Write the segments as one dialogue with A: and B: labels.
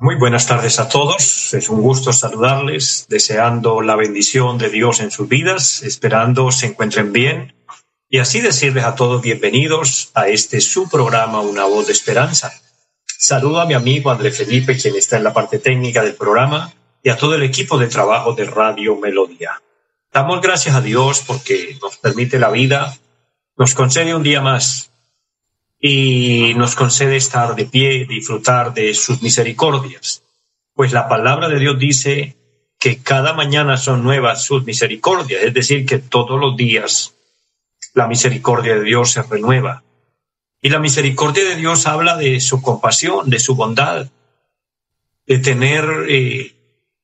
A: Muy buenas tardes a todos. Es un gusto saludarles, deseando la bendición de Dios en sus vidas, esperando se encuentren bien y así decirles a todos bienvenidos a este su programa Una voz de esperanza. Saludo a mi amigo André Felipe, quien está en la parte técnica del programa, y a todo el equipo de trabajo de Radio Melodía. Damos gracias a Dios porque nos permite la vida, nos concede un día más y nos concede estar de pie, disfrutar de sus misericordias. Pues la palabra de Dios dice que cada mañana son nuevas sus misericordias, es decir, que todos los días la misericordia de Dios se renueva. Y la misericordia de Dios habla de su compasión, de su bondad, de tener eh,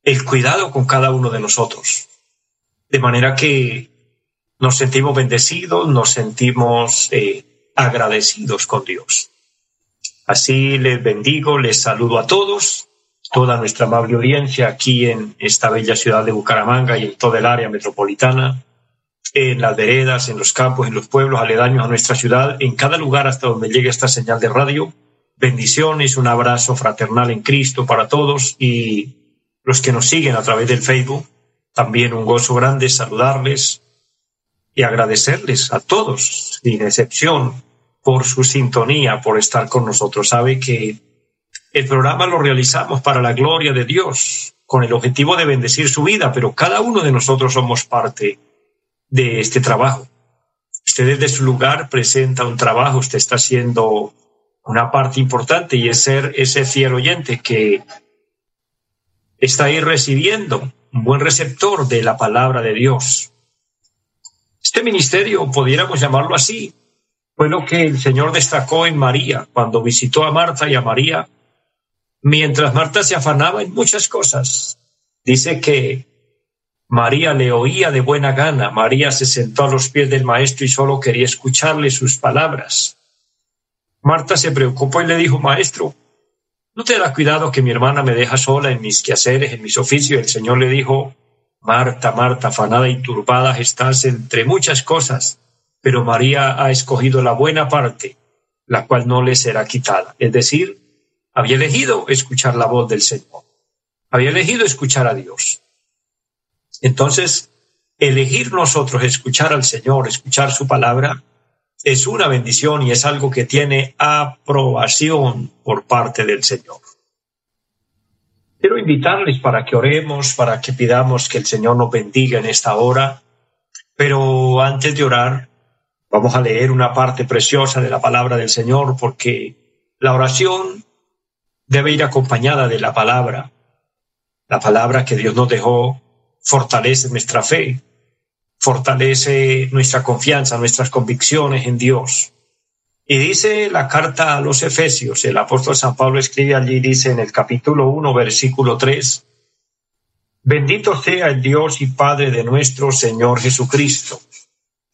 A: el cuidado con cada uno de nosotros. De manera que nos sentimos bendecidos, nos sentimos eh, agradecidos con Dios. Así les bendigo, les saludo a todos, toda nuestra amable audiencia aquí en esta bella ciudad de Bucaramanga y en toda el área metropolitana, en las veredas, en los campos, en los pueblos aledaños a nuestra ciudad, en cada lugar hasta donde llegue esta señal de radio. Bendiciones, un abrazo fraternal en Cristo para todos y los que nos siguen a través del Facebook. También un gozo grande saludarles y agradecerles a todos, sin excepción, por su sintonía, por estar con nosotros. Sabe que el programa lo realizamos para la gloria de Dios, con el objetivo de bendecir su vida, pero cada uno de nosotros somos parte de este trabajo. Usted desde su lugar presenta un trabajo, usted está haciendo una parte importante y es ser ese fiel oyente que está ahí recibiendo un buen receptor de la palabra de Dios. Este ministerio, pudiéramos llamarlo así, fue lo que el Señor destacó en María cuando visitó a Marta y a María, mientras Marta se afanaba en muchas cosas. Dice que María le oía de buena gana, María se sentó a los pies del maestro y solo quería escucharle sus palabras. Marta se preocupó y le dijo, maestro, ¿no te da cuidado que mi hermana me deja sola en mis quehaceres, en mis oficios? El Señor le dijo, Marta, Marta, afanada y turbada estás entre muchas cosas pero María ha escogido la buena parte, la cual no le será quitada. Es decir, había elegido escuchar la voz del Señor, había elegido escuchar a Dios. Entonces, elegir nosotros escuchar al Señor, escuchar su palabra, es una bendición y es algo que tiene aprobación por parte del Señor. Quiero invitarles para que oremos, para que pidamos que el Señor nos bendiga en esta hora, pero antes de orar, Vamos a leer una parte preciosa de la palabra del Señor porque la oración debe ir acompañada de la palabra. La palabra que Dios nos dejó fortalece nuestra fe, fortalece nuestra confianza, nuestras convicciones en Dios. Y dice la carta a los Efesios, el apóstol San Pablo escribe allí, dice en el capítulo 1, versículo 3, Bendito sea el Dios y Padre de nuestro Señor Jesucristo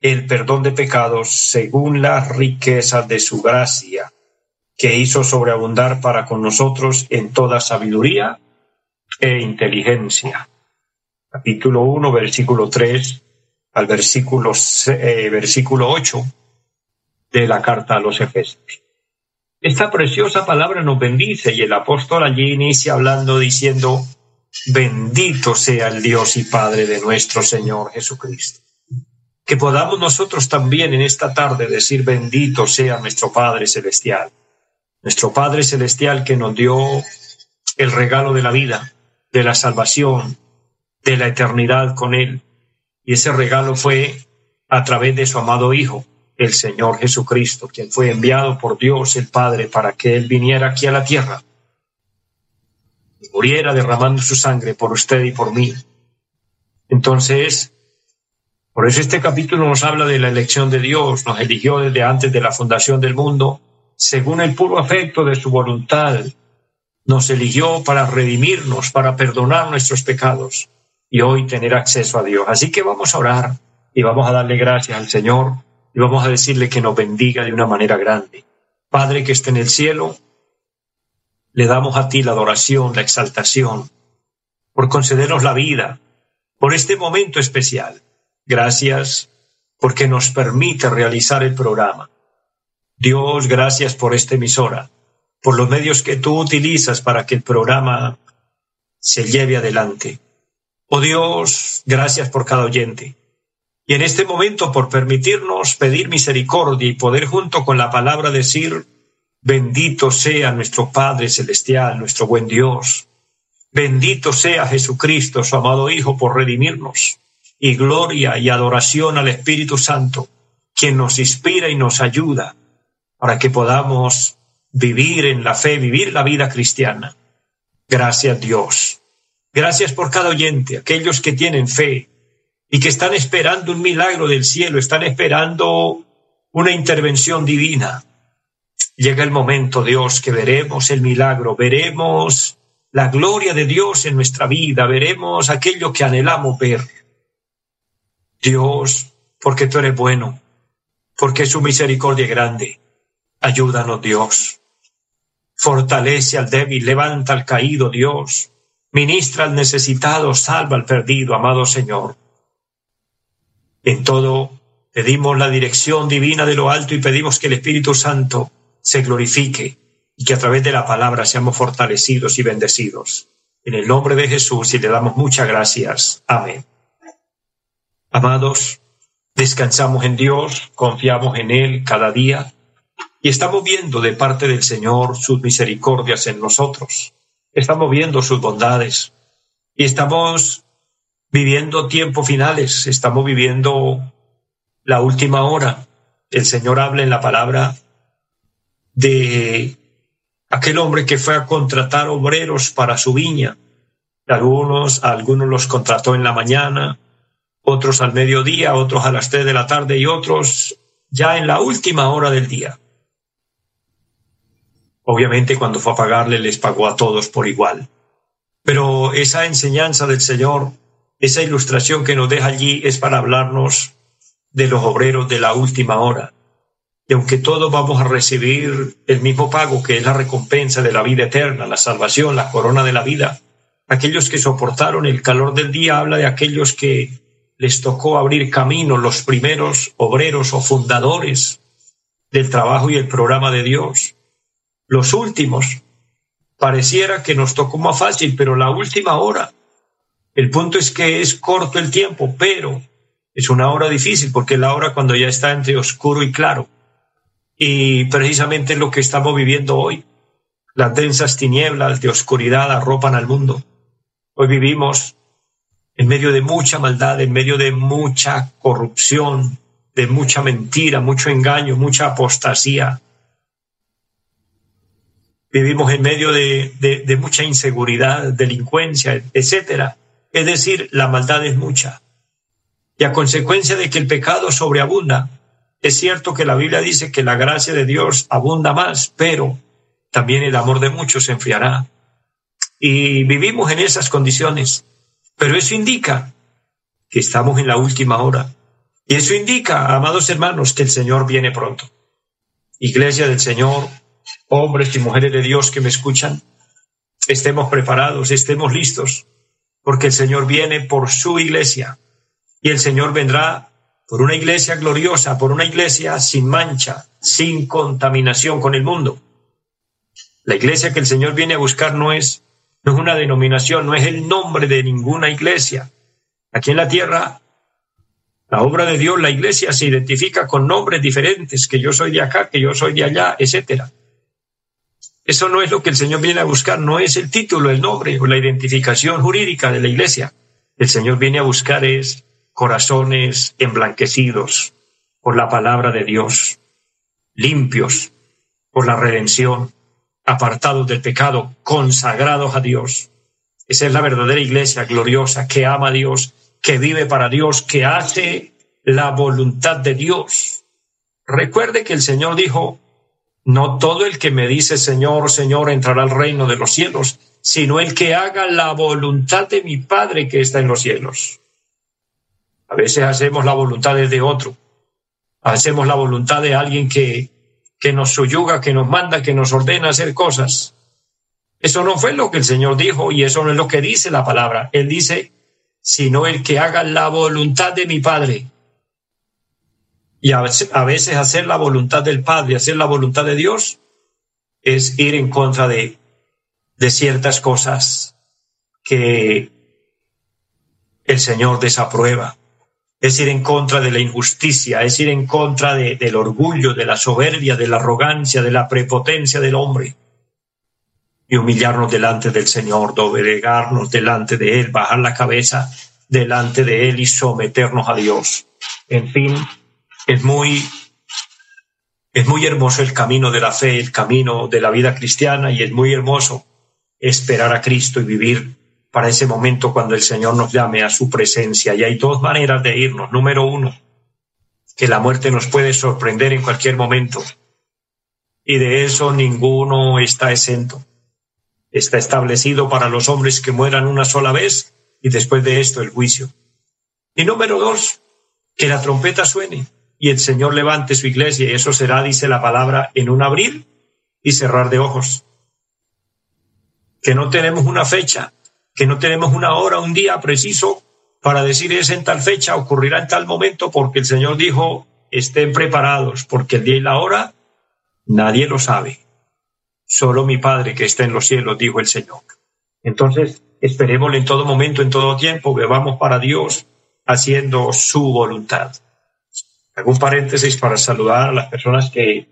A: el perdón de pecados según las riquezas de su gracia, que hizo sobreabundar para con nosotros en toda sabiduría e inteligencia. Capítulo 1, versículo 3 al versículo, eh, versículo 8 de la carta a los Efesios. Esta preciosa palabra nos bendice y el apóstol allí inicia hablando diciendo, bendito sea el Dios y Padre de nuestro Señor Jesucristo que podamos nosotros también en esta tarde decir bendito sea nuestro Padre Celestial, nuestro Padre Celestial que nos dio el regalo de la vida, de la salvación, de la eternidad con Él. Y ese regalo fue a través de su amado Hijo, el Señor Jesucristo, quien fue enviado por Dios el Padre para que Él viniera aquí a la tierra y muriera derramando su sangre por usted y por mí. Entonces, por eso este capítulo nos habla de la elección de Dios, nos eligió desde antes de la fundación del mundo, según el puro afecto de su voluntad, nos eligió para redimirnos, para perdonar nuestros pecados y hoy tener acceso a Dios. Así que vamos a orar y vamos a darle gracias al Señor y vamos a decirle que nos bendiga de una manera grande. Padre que esté en el cielo, le damos a ti la adoración, la exaltación, por concedernos la vida, por este momento especial. Gracias porque nos permite realizar el programa. Dios, gracias por esta emisora, por los medios que tú utilizas para que el programa se lleve adelante. Oh Dios, gracias por cada oyente. Y en este momento por permitirnos pedir misericordia y poder junto con la palabra decir, bendito sea nuestro Padre Celestial, nuestro buen Dios. Bendito sea Jesucristo, su amado Hijo, por redimirnos. Y gloria y adoración al Espíritu Santo, quien nos inspira y nos ayuda para que podamos vivir en la fe, vivir la vida cristiana. Gracias Dios. Gracias por cada oyente, aquellos que tienen fe y que están esperando un milagro del cielo, están esperando una intervención divina. Llega el momento, Dios, que veremos el milagro, veremos la gloria de Dios en nuestra vida, veremos aquello que anhelamos ver. Dios, porque tú eres bueno, porque su misericordia es grande. Ayúdanos, Dios. Fortalece al débil, levanta al caído, Dios. Ministra al necesitado, salva al perdido, amado Señor. En todo pedimos la dirección divina de lo alto y pedimos que el Espíritu Santo se glorifique y que a través de la palabra seamos fortalecidos y bendecidos. En el nombre de Jesús y le damos muchas gracias. Amén. Amados, descansamos en Dios, confiamos en Él cada día y estamos viendo de parte del Señor sus misericordias en nosotros estamos viendo sus bondades y estamos viviendo tiempos finales, estamos viviendo la última hora. El Señor habla en la palabra de aquel hombre que fue a contratar obreros para su viña. Algunos, algunos los contrató en la mañana, otros al mediodía, otros a las tres de la tarde y otros ya en la última hora del día. Obviamente cuando fue a pagarle les pagó a todos por igual. Pero esa enseñanza del Señor, esa ilustración que nos deja allí es para hablarnos de los obreros de la última hora. Y aunque todos vamos a recibir el mismo pago, que es la recompensa de la vida eterna, la salvación, la corona de la vida, aquellos que soportaron el calor del día habla de aquellos que les tocó abrir camino, los primeros obreros o fundadores del trabajo y el programa de Dios los últimos. Pareciera que nos tocó más fácil, pero la última hora. El punto es que es corto el tiempo, pero es una hora difícil porque es la hora cuando ya está entre oscuro y claro. Y precisamente es lo que estamos viviendo hoy. Las densas tinieblas de oscuridad arropan al mundo. Hoy vivimos en medio de mucha maldad, en medio de mucha corrupción, de mucha mentira, mucho engaño, mucha apostasía, vivimos en medio de, mucha inseguridad, delincuencia, etcétera. Es decir, la maldad es mucha. Y a consecuencia de que el pecado sobreabunda, es cierto que la Biblia dice que la gracia de Dios abunda más, pero también el amor de muchos se enfriará. Y vivimos en esas condiciones. Pero eso indica que estamos en la última hora. Y eso indica, amados hermanos, que el Señor viene pronto. Iglesia del Señor, hombres y mujeres de Dios que me escuchan, estemos preparados, estemos listos, porque el Señor viene por su iglesia y el Señor vendrá por una iglesia gloriosa, por una iglesia sin mancha, sin contaminación con el mundo. La iglesia que el Señor viene a buscar no es, no es una denominación, no es el nombre de ninguna iglesia. Aquí en la tierra, la obra de Dios, la iglesia se identifica con nombres diferentes, que yo soy de acá, que yo soy de allá, etcétera Eso no es lo que el Señor viene a buscar, no es el título, el nombre o la identificación jurídica de la iglesia. El Señor viene a buscar es corazones emblanquecidos por la palabra de Dios, limpios por la redención, apartados del pecado, consagrados a Dios. Esa es la verdadera iglesia gloriosa que ama a Dios, que vive para Dios, que hace la voluntad de Dios. Recuerde que el Señor dijo, no todo el que me dice Señor, Señor entrará al reino de los cielos, sino el que haga la voluntad de mi Padre que está en los cielos. A veces hacemos la voluntad de otro, hacemos la voluntad de alguien que, que nos suyuga, que nos manda, que nos ordena hacer cosas. Eso no fue lo que el Señor dijo y eso no es lo que dice la palabra. Él dice, sino el que haga la voluntad de mi Padre. Y a veces, a veces hacer la voluntad del Padre, hacer la voluntad de Dios, es ir en contra de, de ciertas cosas que el Señor desaprueba es ir en contra de la injusticia, es ir en contra del orgullo, de la soberbia, de la arrogancia, de la prepotencia del hombre. Y humillarnos delante del Señor, doblegarnos delante de Él, bajar la cabeza delante de Él y someternos a Dios. En fin, es muy, es muy hermoso el camino de la fe, el camino de la vida cristiana y es muy hermoso esperar a Cristo y vivir para ese momento cuando el Señor nos llame a su presencia. Y hay dos maneras de irnos. Número uno, que la muerte nos puede sorprender en cualquier momento. Y de eso ninguno está exento. Está establecido para los hombres que mueran una sola vez y después de esto el juicio. Y número dos, que la trompeta suene y el Señor levante su iglesia y eso será, dice la palabra, en un abrir y cerrar de ojos. Que no tenemos una fecha, que no tenemos una hora, un día preciso para decir es en tal fecha, ocurrirá en tal momento, porque el Señor dijo, estén preparados, porque el día y la hora nadie lo sabe. Solo mi Padre que está en los cielos, dijo el Señor. Entonces, esperémosle en todo momento, en todo tiempo, que vamos para Dios haciendo su voluntad. Un paréntesis para saludar a las personas que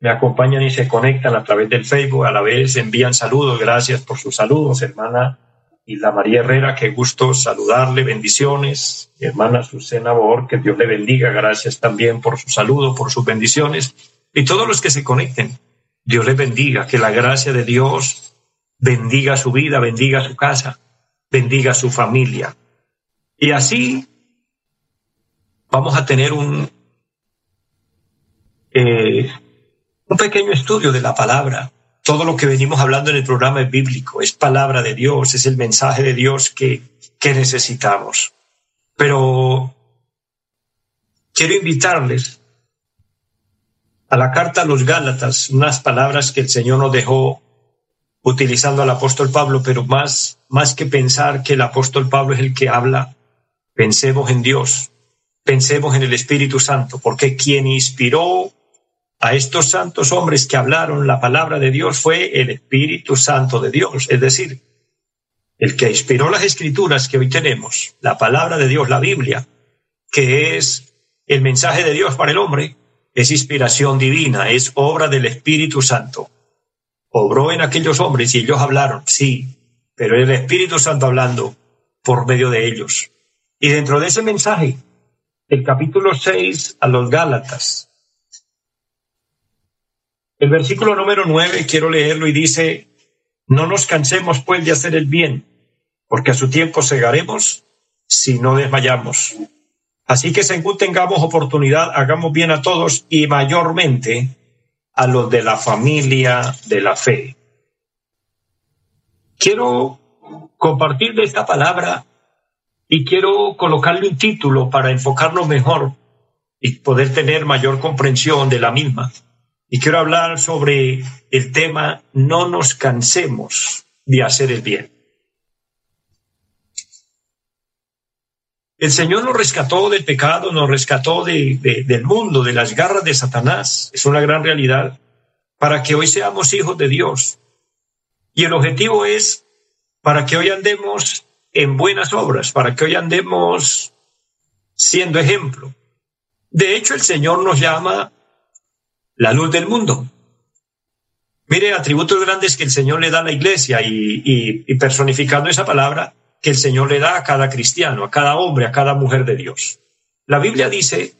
A: me acompañan y se conectan a través del Facebook, a la vez envían saludos, gracias por sus saludos, hermana la María Herrera, qué gusto saludarle, bendiciones. Hermana Susana Bor, que Dios le bendiga, gracias también por su saludo, por sus bendiciones. Y todos los que se conecten, Dios les bendiga, que la gracia de Dios bendiga su vida, bendiga su casa, bendiga su familia. Y así vamos a tener un, eh, un pequeño estudio de la palabra todo lo que venimos hablando en el programa es bíblico, es palabra de Dios, es el mensaje de Dios que, que necesitamos. Pero quiero invitarles a la carta a los Gálatas, unas palabras que el Señor nos dejó utilizando al apóstol Pablo, pero más, más que pensar que el apóstol Pablo es el que habla, pensemos en Dios, pensemos en el Espíritu Santo, porque quien inspiró a estos santos hombres que hablaron la palabra de Dios fue el Espíritu Santo de Dios, es decir, el que inspiró las escrituras que hoy tenemos, la palabra de Dios, la Biblia, que es el mensaje de Dios para el hombre, es inspiración divina, es obra del Espíritu Santo. Obró en aquellos hombres y ellos hablaron, sí, pero el Espíritu Santo hablando por medio de ellos. Y dentro de ese mensaje, el capítulo 6 a los Gálatas, el versículo número nueve, quiero leerlo y dice, no nos cansemos pues de hacer el bien, porque a su tiempo segaremos si no desmayamos. Así que según tengamos oportunidad, hagamos bien a todos y mayormente a los de la familia de la fe. Quiero compartir de esta palabra y quiero colocarle un título para enfocarlo mejor y poder tener mayor comprensión de la misma. Y quiero hablar sobre el tema no nos cansemos de hacer el bien. El Señor nos rescató del pecado, nos rescató de, del mundo, de las garras de Satanás. Es una gran realidad para que hoy seamos hijos de Dios. Y el objetivo es para que hoy andemos en buenas obras, para que hoy andemos siendo ejemplo. De hecho, el Señor nos llama la luz del mundo. Mire, atributos grandes que el Señor le da a la iglesia y, personificando esa palabra que el Señor le da a cada cristiano, a cada hombre, a cada mujer de Dios. La Biblia dice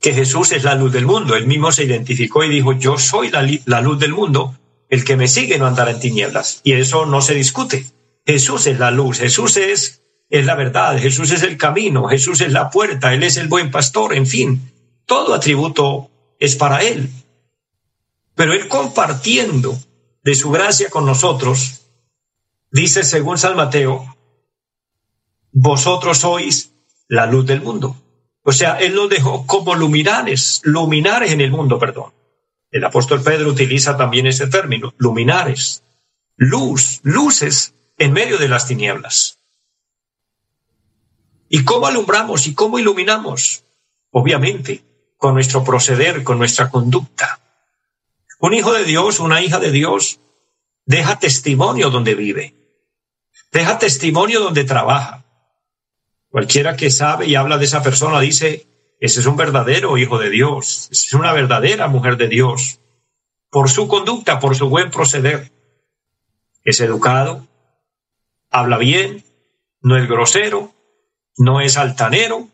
A: que Jesús es la luz del mundo. Él mismo se identificó y dijo, yo soy la, la luz del mundo, el que me sigue no andará en tinieblas. Y eso no se discute. Jesús es la luz, Jesús es, es la verdad, Jesús es el camino, Jesús es la puerta, Él es el buen pastor, en fin, todo atributo es para Él. Pero Él compartiendo de su gracia con nosotros, dice según San Mateo, vosotros sois la luz del mundo. O sea, Él nos dejó como luminares, luminares en el mundo, perdón. El apóstol Pedro utiliza también ese término, luminares, luz, luces en medio de las tinieblas. ¿Y cómo alumbramos y cómo iluminamos? Obviamente, con nuestro proceder, con nuestra conducta. Un hijo de Dios, una hija de Dios, deja testimonio donde vive, deja testimonio donde trabaja. Cualquiera que sabe y habla de esa persona dice, ese es un verdadero hijo de Dios, es una verdadera mujer de Dios, por su conducta, por su buen proceder. Es educado, habla bien, no es grosero, no es altanero,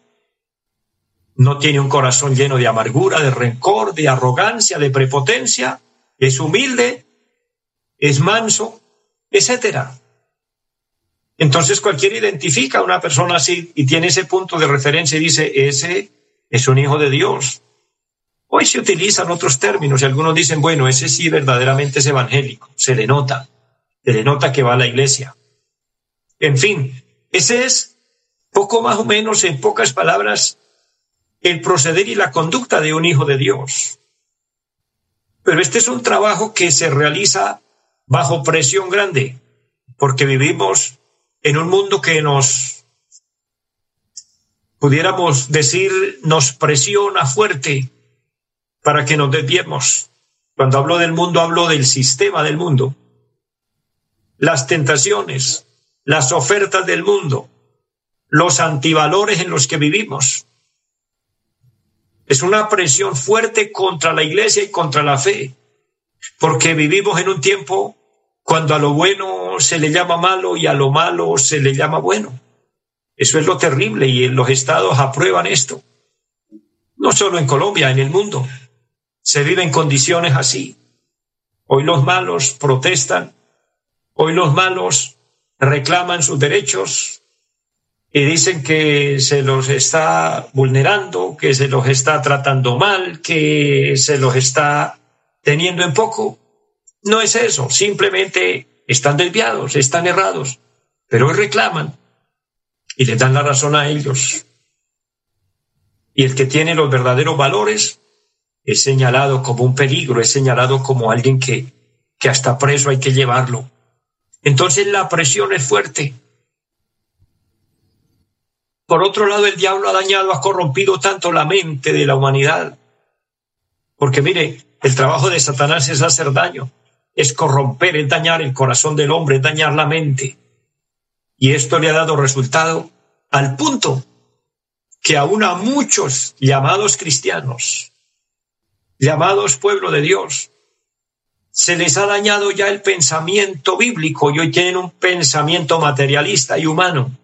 A: no tiene un corazón lleno de amargura, de rencor, de arrogancia, de prepotencia, es humilde, es manso, etcétera. Entonces cualquiera identifica a una persona así y tiene ese punto de referencia y dice, ese es un hijo de Dios. Hoy se utilizan otros términos y algunos dicen, bueno, ese sí verdaderamente es evangélico, se le nota, se le nota que va a la iglesia. En fin, ese es poco más o menos en pocas palabras el proceder y la conducta de un hijo de Dios. Pero este es un trabajo que se realiza bajo presión grande, porque vivimos en un mundo que nos, pudiéramos decir, nos presiona fuerte para que nos desviemos. Cuando hablo del mundo, hablo del sistema del mundo. Las tentaciones, las ofertas del mundo, los antivalores en los que vivimos. Es una presión fuerte contra la iglesia y contra la fe, porque vivimos en un tiempo cuando a lo bueno se le llama malo y a lo malo se le llama bueno. Eso es lo terrible y los estados aprueban esto. No solo en Colombia, en el mundo. Se vive en condiciones así. Hoy los malos protestan, hoy los malos reclaman sus derechos, y dicen que se los está vulnerando, que se los está tratando mal, que se los está teniendo en poco. No es eso, simplemente están desviados, están errados, pero reclaman y les dan la razón a ellos. Y el que tiene los verdaderos valores es señalado como un peligro, es señalado como alguien que, que hasta preso hay que llevarlo. Entonces la presión es fuerte por otro lado, el diablo ha dañado, ha corrompido tanto la mente de la humanidad. Porque mire, el trabajo de Satanás es hacer daño, es corromper, es dañar el corazón del hombre, es dañar la mente. Y esto le ha dado resultado al punto que aún a muchos llamados cristianos, llamados pueblo de Dios, se les ha dañado ya el pensamiento bíblico y hoy tienen un pensamiento materialista y humano.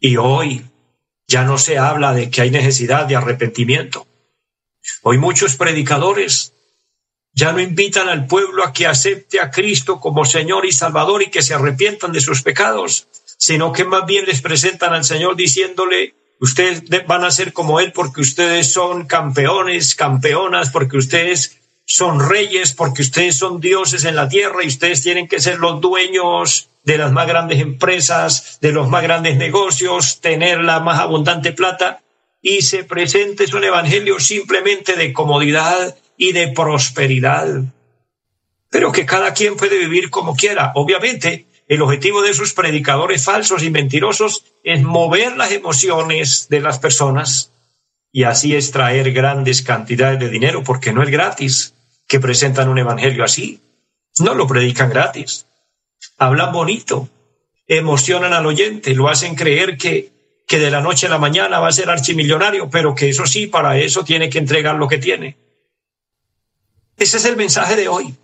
A: Y hoy ya no se habla de que hay necesidad de arrepentimiento. Hoy muchos predicadores ya no invitan al pueblo a que acepte a Cristo como Señor y Salvador y que se arrepientan de sus pecados, sino que más bien les presentan al Señor diciéndole, ustedes van a ser como Él porque ustedes son campeones, campeonas, porque ustedes son reyes, porque ustedes son dioses en la tierra y ustedes tienen que ser los dueños de las más grandes empresas, de los más grandes negocios, tener la más abundante plata y se presente un evangelio simplemente de comodidad y de prosperidad. Pero que cada quien puede vivir como quiera. Obviamente, el objetivo de esos predicadores falsos y mentirosos es mover las emociones de las personas y así extraer grandes cantidades de dinero, porque no es gratis que presentan un evangelio así. No lo predican gratis hablan bonito, emocionan al oyente, lo hacen creer que, que de la noche a la mañana va a ser archimillonario, pero que eso sí, para eso tiene que entregar lo que tiene. Ese es el mensaje de hoy.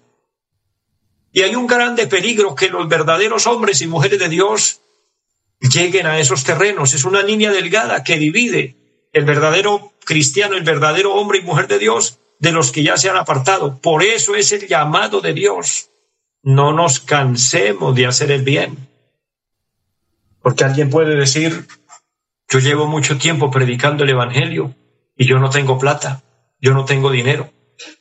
A: Y hay un grande peligro que los verdaderos hombres y mujeres de Dios lleguen a esos terrenos. Es una línea delgada que divide el verdadero cristiano, el verdadero hombre y mujer de Dios de los que ya se han apartado. Por eso es el llamado de Dios. No nos cansemos de hacer el bien. Porque alguien puede decir, yo llevo mucho tiempo predicando el Evangelio y yo no tengo plata, yo no tengo dinero.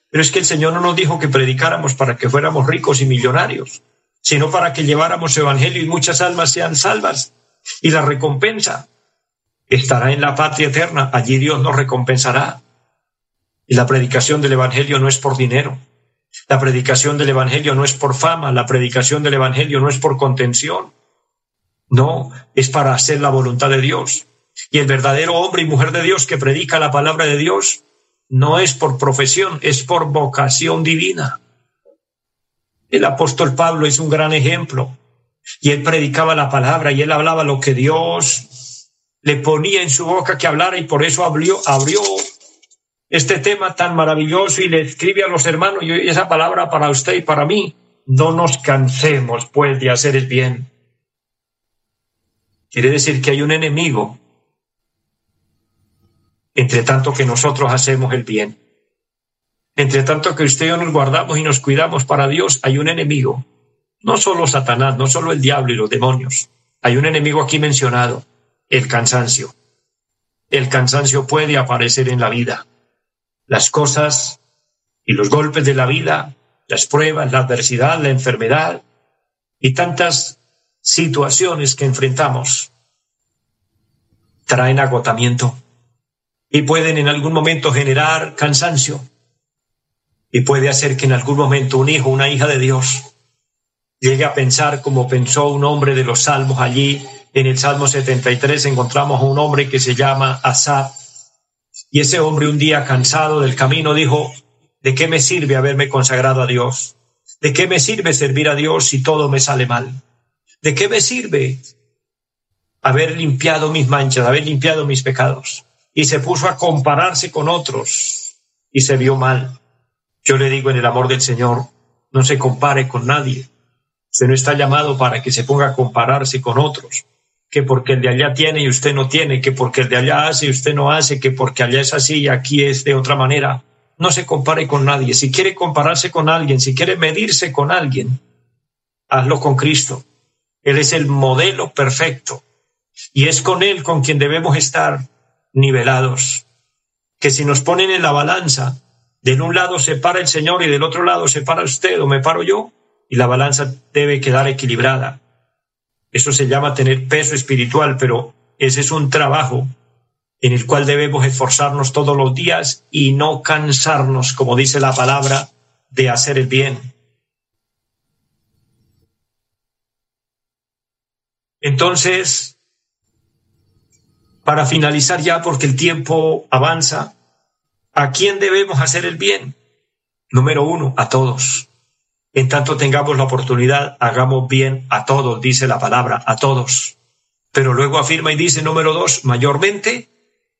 A: Pero es que el Señor no nos dijo que predicáramos para que fuéramos ricos y millonarios, sino para que lleváramos Evangelio y muchas almas sean salvas. Y la recompensa estará en la patria eterna, allí Dios nos recompensará. Y la predicación del Evangelio no es por dinero, la predicación del Evangelio no es por fama, la predicación del Evangelio no es por contención, no, es para hacer la voluntad de Dios. Y el verdadero hombre y mujer de Dios que predica la palabra de Dios no es por profesión, es por vocación divina. El apóstol Pablo es un gran ejemplo. Y él predicaba la palabra y él hablaba lo que Dios le ponía en su boca que hablara y por eso abrió, abrió este tema tan maravilloso y le escribe a los hermanos y esa palabra para usted y para mí. No nos cansemos pues de hacer el bien. Quiere decir que hay un enemigo entre tanto que nosotros hacemos el bien. Entre tanto que usted y yo nos guardamos y nos cuidamos para Dios, hay un enemigo. No solo Satanás, no solo el diablo y los demonios. Hay un enemigo aquí mencionado, el cansancio. El cansancio puede aparecer en la vida. Las cosas y los golpes de la vida, las pruebas, la adversidad, la enfermedad y tantas situaciones que enfrentamos traen agotamiento y pueden en algún momento generar cansancio y puede hacer que en algún momento un hijo, una hija de Dios llegue a pensar como pensó un hombre de los salmos allí. En el Salmo 73 encontramos a un hombre que se llama Asaf y ese hombre un día cansado del camino dijo, ¿de qué me sirve haberme consagrado a Dios? ¿De qué me sirve servir a Dios si todo me sale mal? ¿De qué me sirve haber limpiado mis manchas, haber limpiado mis pecados? Y se puso a compararse con otros y se vio mal. Yo le digo en el amor del Señor, no se compare con nadie. Usted no está llamado para que se ponga a compararse con otros, que porque el de allá tiene y usted no tiene, que porque el de allá hace y usted no hace, que porque allá es así y aquí es de otra manera. No se compare con nadie. Si quiere compararse con alguien, si quiere medirse con alguien, hazlo con Cristo. Él es el modelo perfecto y es con Él con quien debemos estar nivelados. Que si nos ponen en la balanza, de un lado se para el Señor y del otro lado se para usted o me paro yo, y la balanza debe quedar equilibrada. Eso se llama tener peso espiritual, pero ese es un trabajo en el cual debemos esforzarnos todos los días y no cansarnos, como dice la palabra, de hacer el bien. Entonces, para finalizar ya, porque el tiempo avanza, ¿a quién debemos hacer el bien? Número uno, a todos. En tanto tengamos la oportunidad, hagamos bien a todos, dice la palabra, a todos. Pero luego afirma y dice, número dos, mayormente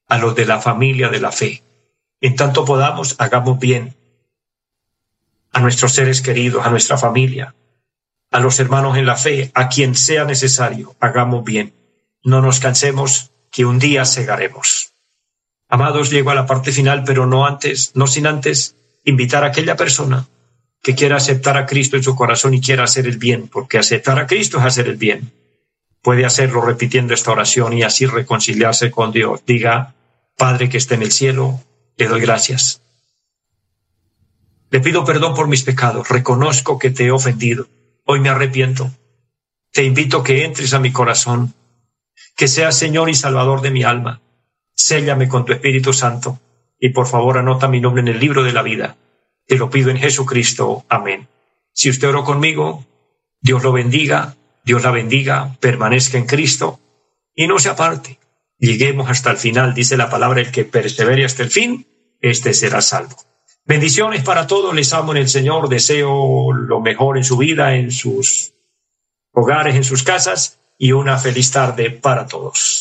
A: a los de la familia de la fe. En tanto podamos, hagamos bien a nuestros seres queridos, a nuestra familia, a los hermanos en la fe, a quien sea necesario, hagamos bien. No nos cansemos, que un día segaremos. Amados, llego a la parte final, pero no antes, no sin antes invitar a aquella persona que quiera aceptar a Cristo en su corazón y quiera hacer el bien, porque aceptar a Cristo es hacer el bien. Puede hacerlo repitiendo esta oración y así reconciliarse con Dios. Diga, Padre que esté en el cielo, le doy gracias. Le pido perdón por mis pecados, reconozco que te he ofendido Hoy me arrepiento. Te invito a que entres a mi corazón, que seas Señor y Salvador de mi alma. Séllame con tu Espíritu Santo y por favor anota mi nombre en el libro de la vida. Te lo pido en Jesucristo. Amén. Si usted oró conmigo, Dios lo bendiga, Dios la bendiga, permanezca en Cristo y no se aparte. Lleguemos hasta el final, dice la palabra, el que persevere hasta el fin, este será salvo. Bendiciones para todos, les amo en el Señor, deseo lo mejor en su vida, en sus hogares, en sus casas y una feliz tarde para todos.